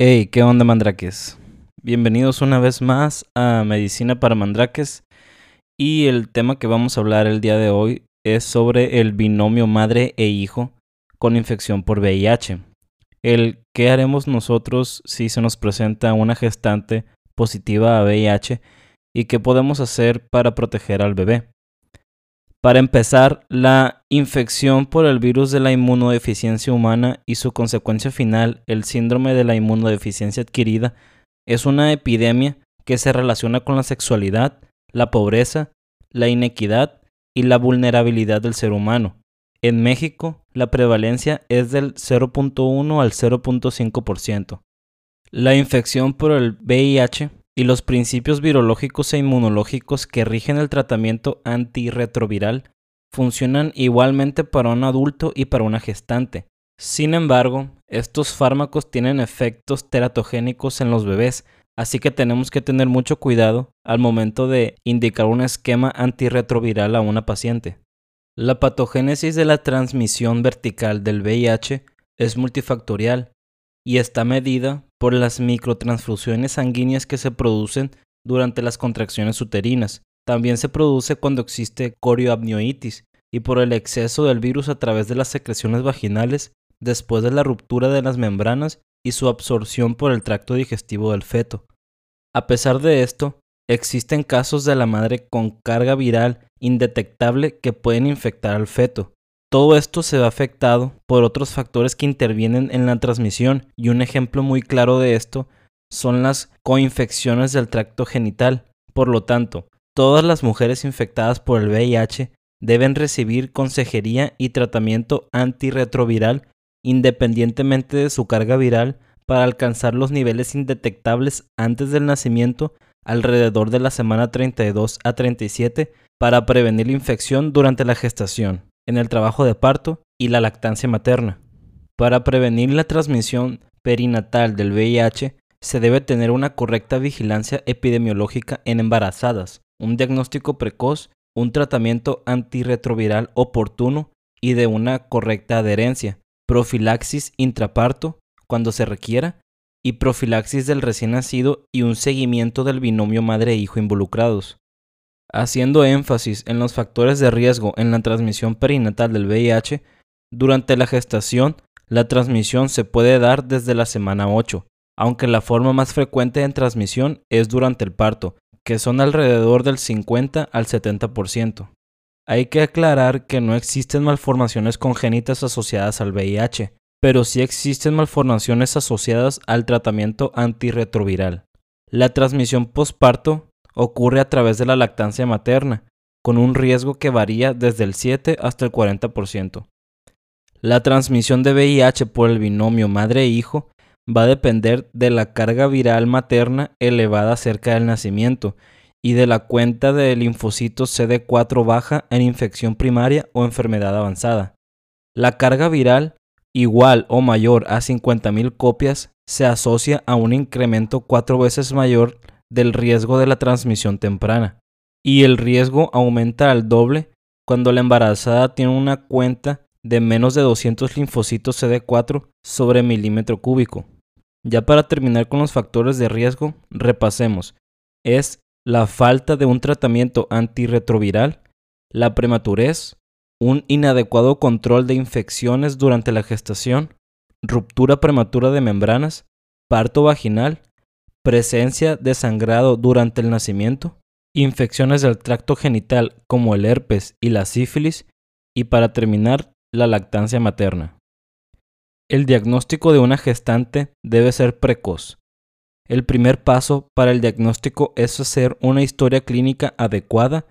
Hey, ¿qué onda, mandraques? Bienvenidos una vez más a Medicina para Mandraques. Y el tema que vamos a hablar el día de hoy es sobre el binomio madre e hijo con infección por VIH. El qué haremos nosotros si se nos presenta una gestante positiva a VIH y qué podemos hacer para proteger al bebé. Para empezar, la infección por el virus de la inmunodeficiencia humana y su consecuencia final, el síndrome de la inmunodeficiencia adquirida, es una epidemia que se relaciona con la sexualidad, la pobreza, la inequidad y la vulnerabilidad del ser humano. En México, la prevalencia es del 0.1 al 0.5%. La infección por el VIH y los principios virológicos e inmunológicos que rigen el tratamiento antirretroviral funcionan igualmente para un adulto y para una gestante. Sin embargo, estos fármacos tienen efectos teratogénicos en los bebés, así que tenemos que tener mucho cuidado al momento de indicar un esquema antirretroviral a una paciente. La patogénesis de la transmisión vertical del VIH es multifactorial y está medida por las microtransfusiones sanguíneas que se producen durante las contracciones uterinas. También se produce cuando existe corioamnioitis y por el exceso del virus a través de las secreciones vaginales después de la ruptura de las membranas y su absorción por el tracto digestivo del feto. A pesar de esto, existen casos de la madre con carga viral indetectable que pueden infectar al feto. Todo esto se ve afectado por otros factores que intervienen en la transmisión y un ejemplo muy claro de esto son las coinfecciones del tracto genital. Por lo tanto, todas las mujeres infectadas por el VIH deben recibir consejería y tratamiento antirretroviral independientemente de su carga viral para alcanzar los niveles indetectables antes del nacimiento alrededor de la semana 32 a 37 para prevenir la infección durante la gestación en el trabajo de parto y la lactancia materna. Para prevenir la transmisión perinatal del VIH, se debe tener una correcta vigilancia epidemiológica en embarazadas, un diagnóstico precoz, un tratamiento antirretroviral oportuno y de una correcta adherencia, profilaxis intraparto cuando se requiera y profilaxis del recién nacido y un seguimiento del binomio madre-hijo involucrados haciendo énfasis en los factores de riesgo en la transmisión perinatal del VIH, durante la gestación la transmisión se puede dar desde la semana 8, aunque la forma más frecuente en transmisión es durante el parto, que son alrededor del 50 al 70%. Hay que aclarar que no existen malformaciones congénitas asociadas al VIH, pero sí existen malformaciones asociadas al tratamiento antirretroviral. La transmisión postparto ocurre a través de la lactancia materna, con un riesgo que varía desde el 7 hasta el 40%. La transmisión de VIH por el binomio madre-hijo va a depender de la carga viral materna elevada cerca del nacimiento y de la cuenta de linfocitos CD4 baja en infección primaria o enfermedad avanzada. La carga viral igual o mayor a 50.000 copias se asocia a un incremento cuatro veces mayor del riesgo de la transmisión temprana. Y el riesgo aumenta al doble cuando la embarazada tiene una cuenta de menos de 200 linfocitos CD4 sobre milímetro cúbico. Ya para terminar con los factores de riesgo, repasemos. Es la falta de un tratamiento antirretroviral, la prematurez, un inadecuado control de infecciones durante la gestación, ruptura prematura de membranas, parto vaginal presencia de sangrado durante el nacimiento, infecciones del tracto genital como el herpes y la sífilis y para terminar, la lactancia materna. El diagnóstico de una gestante debe ser precoz. El primer paso para el diagnóstico es hacer una historia clínica adecuada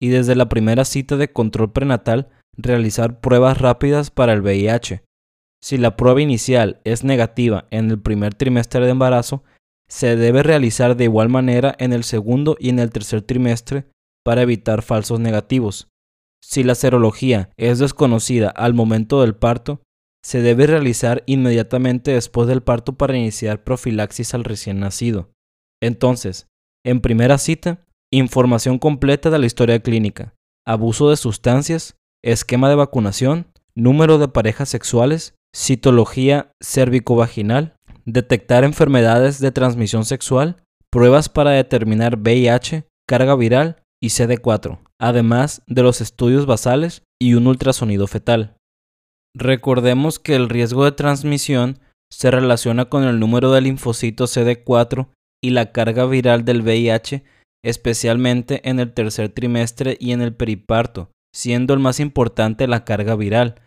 y desde la primera cita de control prenatal realizar pruebas rápidas para el VIH. Si la prueba inicial es negativa en el primer trimestre de embarazo, se debe realizar de igual manera en el segundo y en el tercer trimestre para evitar falsos negativos. Si la serología es desconocida al momento del parto, se debe realizar inmediatamente después del parto para iniciar profilaxis al recién nacido. Entonces, en primera cita, información completa de la historia clínica, abuso de sustancias, esquema de vacunación, número de parejas sexuales, citología cérvico-vaginal, detectar enfermedades de transmisión sexual, pruebas para determinar VIH, carga viral y CD4, además de los estudios basales y un ultrasonido fetal. Recordemos que el riesgo de transmisión se relaciona con el número de linfocitos CD4 y la carga viral del VIH, especialmente en el tercer trimestre y en el periparto, siendo el más importante la carga viral.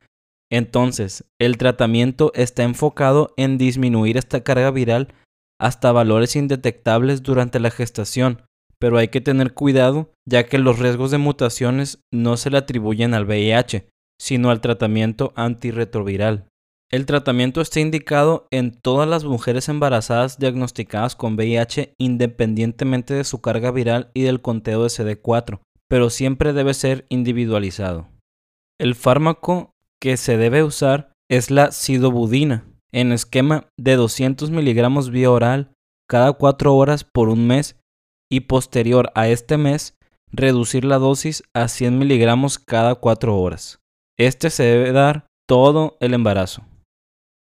Entonces, el tratamiento está enfocado en disminuir esta carga viral hasta valores indetectables durante la gestación, pero hay que tener cuidado ya que los riesgos de mutaciones no se le atribuyen al VIH, sino al tratamiento antirretroviral. El tratamiento está indicado en todas las mujeres embarazadas diagnosticadas con VIH independientemente de su carga viral y del conteo de CD4, pero siempre debe ser individualizado. El fármaco que se debe usar es la sidobudina, en esquema de 200 miligramos vía oral cada 4 horas por un mes y posterior a este mes reducir la dosis a 100 miligramos cada 4 horas. Este se debe dar todo el embarazo.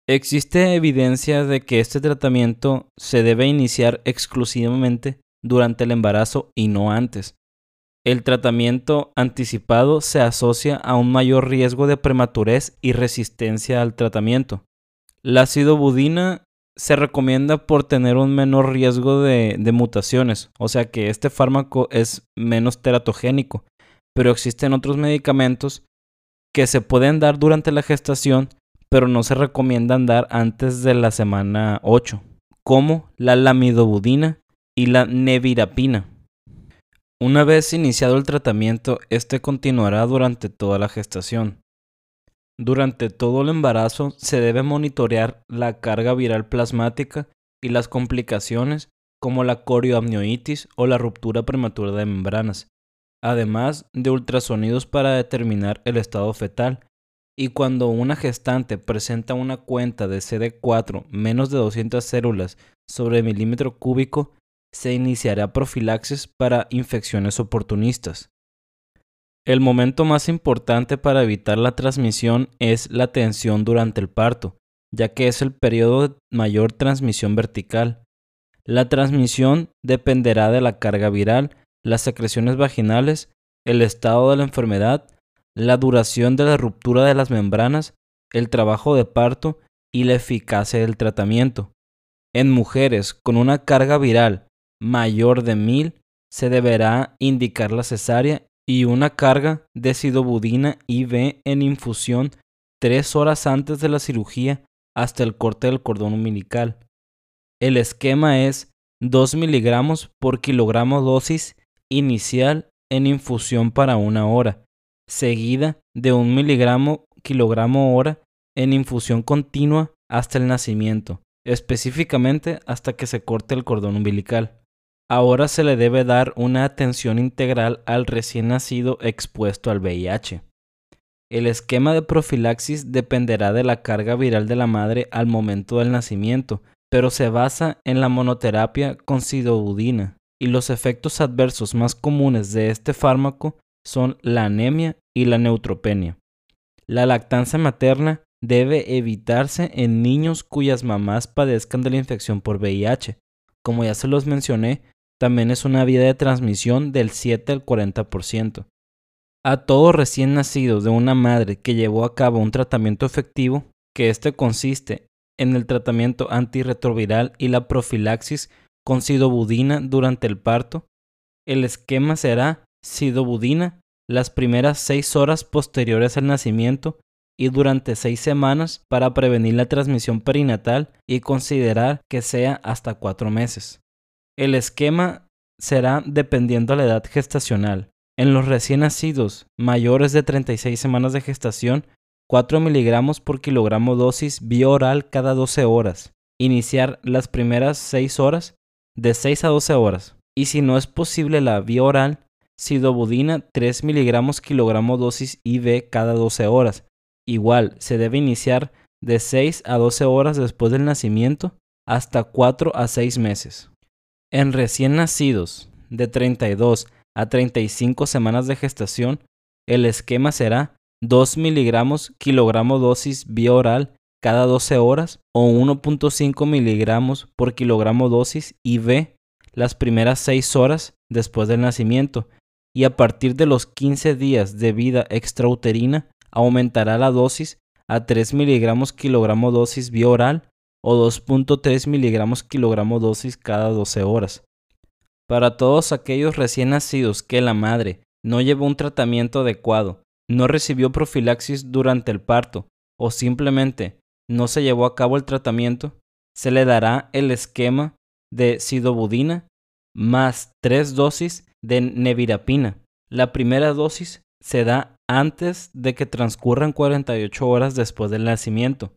Existe evidencia de que este tratamiento se debe iniciar exclusivamente durante el embarazo y no antes. El tratamiento anticipado se asocia a un mayor riesgo de prematurez y resistencia al tratamiento. La sidobudina se recomienda por tener un menor riesgo de, mutaciones, o sea que este fármaco es menos teratogénico, pero existen otros medicamentos que se pueden dar durante la gestación, pero no se recomiendan dar antes de la semana 8, como la lamidobudina y la nevirapina. Una vez iniciado el tratamiento, este continuará durante toda la gestación. Durante todo el embarazo se debe monitorear la carga viral plasmática y las complicaciones como la corioamnioitis o la ruptura prematura de membranas, además de ultrasonidos para determinar el estado fetal. Y cuando una gestante presenta una cuenta de CD4 menos de 200 células sobre milímetro cúbico, se iniciará profilaxis para infecciones oportunistas. El momento más importante para evitar la transmisión es la tensión durante el parto, ya que es el periodo de mayor transmisión vertical. La transmisión dependerá de la carga viral, las secreciones vaginales, el estado de la enfermedad, la duración de la ruptura de las membranas, el trabajo de parto y la eficacia del tratamiento. En mujeres con una carga viral mayor de 1000 se deberá indicar la cesárea y una carga de sidobudina IV en infusión tres horas antes de la cirugía hasta el corte del cordón umbilical. El esquema es 2 miligramos por kilogramo dosis inicial en infusión para una hora, seguida de 1 miligramo kilogramo hora en infusión continua hasta el nacimiento, específicamente hasta que se corte el cordón umbilical. Ahora se le debe dar una atención integral al recién nacido expuesto al VIH. El esquema de profilaxis dependerá de la carga viral de la madre al momento del nacimiento, pero se basa en la monoterapia con y los efectos adversos más comunes de este fármaco son la anemia y la neutropenia. La lactancia materna debe evitarse en niños cuyas mamás padezcan de la infección por VIH. Como ya se los mencioné, también es una vía de transmisión del 7 al 40%. A todo recién nacido de una madre que llevó a cabo un tratamiento efectivo, que este consiste en el tratamiento antirretroviral y la profilaxis con sidobudina durante el parto, el esquema será sidobudina las primeras seis horas posteriores al nacimiento y durante seis semanas para prevenir la transmisión perinatal y considerar que sea hasta cuatro meses. El esquema será dependiendo a la edad gestacional. En los recién nacidos mayores de 36 semanas de gestación, 4 miligramos por kilogramo dosis bioral cada 12 horas. Iniciar las primeras 6 horas de 6 a 12 horas. Y si no es posible la vía oral, sidobudina 3 miligramos kilogramo dosis IV cada 12 horas. Igual, se debe iniciar de 6 a 12 horas después del nacimiento hasta 4 a 6 meses. En recién nacidos de 32 a 35 semanas de gestación, el esquema será 2 miligramos kilogramo dosis vía oral cada 12 horas o 1.5 miligramos por kilogramo dosis IV las primeras 6 horas después del nacimiento. Y a partir de los 15 días de vida extrauterina aumentará la dosis a 3 miligramos kilogramo dosis vía oral o 2.3 miligramos kilogramo dosis cada 12 horas. Para todos aquellos recién nacidos que la madre no llevó un tratamiento adecuado, no recibió profilaxis durante el parto o simplemente no se llevó a cabo el tratamiento, se le dará el esquema de sidobudina más tres dosis de nevirapina. La primera dosis se da antes de que transcurran 48 horas después del nacimiento.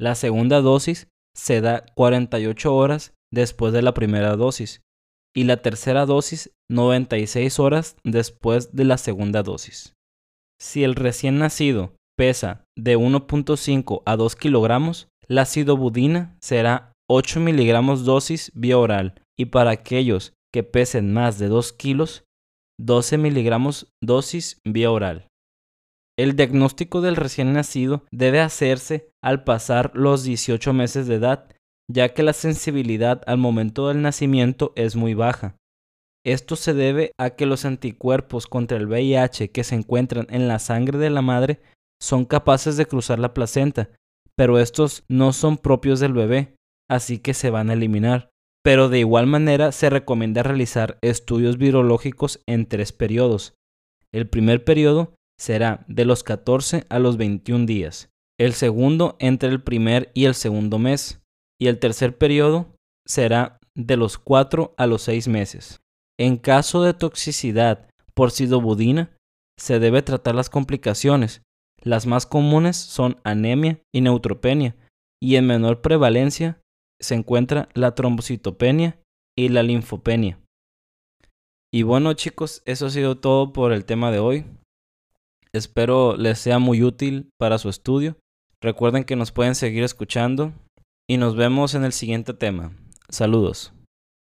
La segunda dosis se da 48 horas después de la primera dosis y la tercera dosis 96 horas después de la segunda dosis. Si el recién nacido pesa de 1.5 a 2 kilogramos, la sidobudina será 8 miligramos dosis vía oral y para aquellos que pesen más de 2 kilos, 12 miligramos dosis vía oral. El diagnóstico del recién nacido debe hacerse al pasar los 18 meses de edad, ya que la sensibilidad al momento del nacimiento es muy baja. Esto se debe a que los anticuerpos contra el VIH que se encuentran en la sangre de la madre son capaces de cruzar la placenta, pero estos no son propios del bebé, así que se van a eliminar. Pero de igual manera se recomienda realizar estudios virológicos en tres periodos. El primer periodo será de los 14 a los 21 días, el segundo entre el primer y el segundo mes, y el tercer periodo será de los 4 a los 6 meses. En caso de toxicidad por sidobudina, se debe tratar las complicaciones. Las más comunes son anemia y neutropenia, y en menor prevalencia se encuentra la trombocitopenia y la linfopenia. Y bueno chicos, eso ha sido todo por el tema de hoy. Espero les sea muy útil para su estudio. Recuerden que nos pueden seguir escuchando y nos vemos en el siguiente tema. Saludos.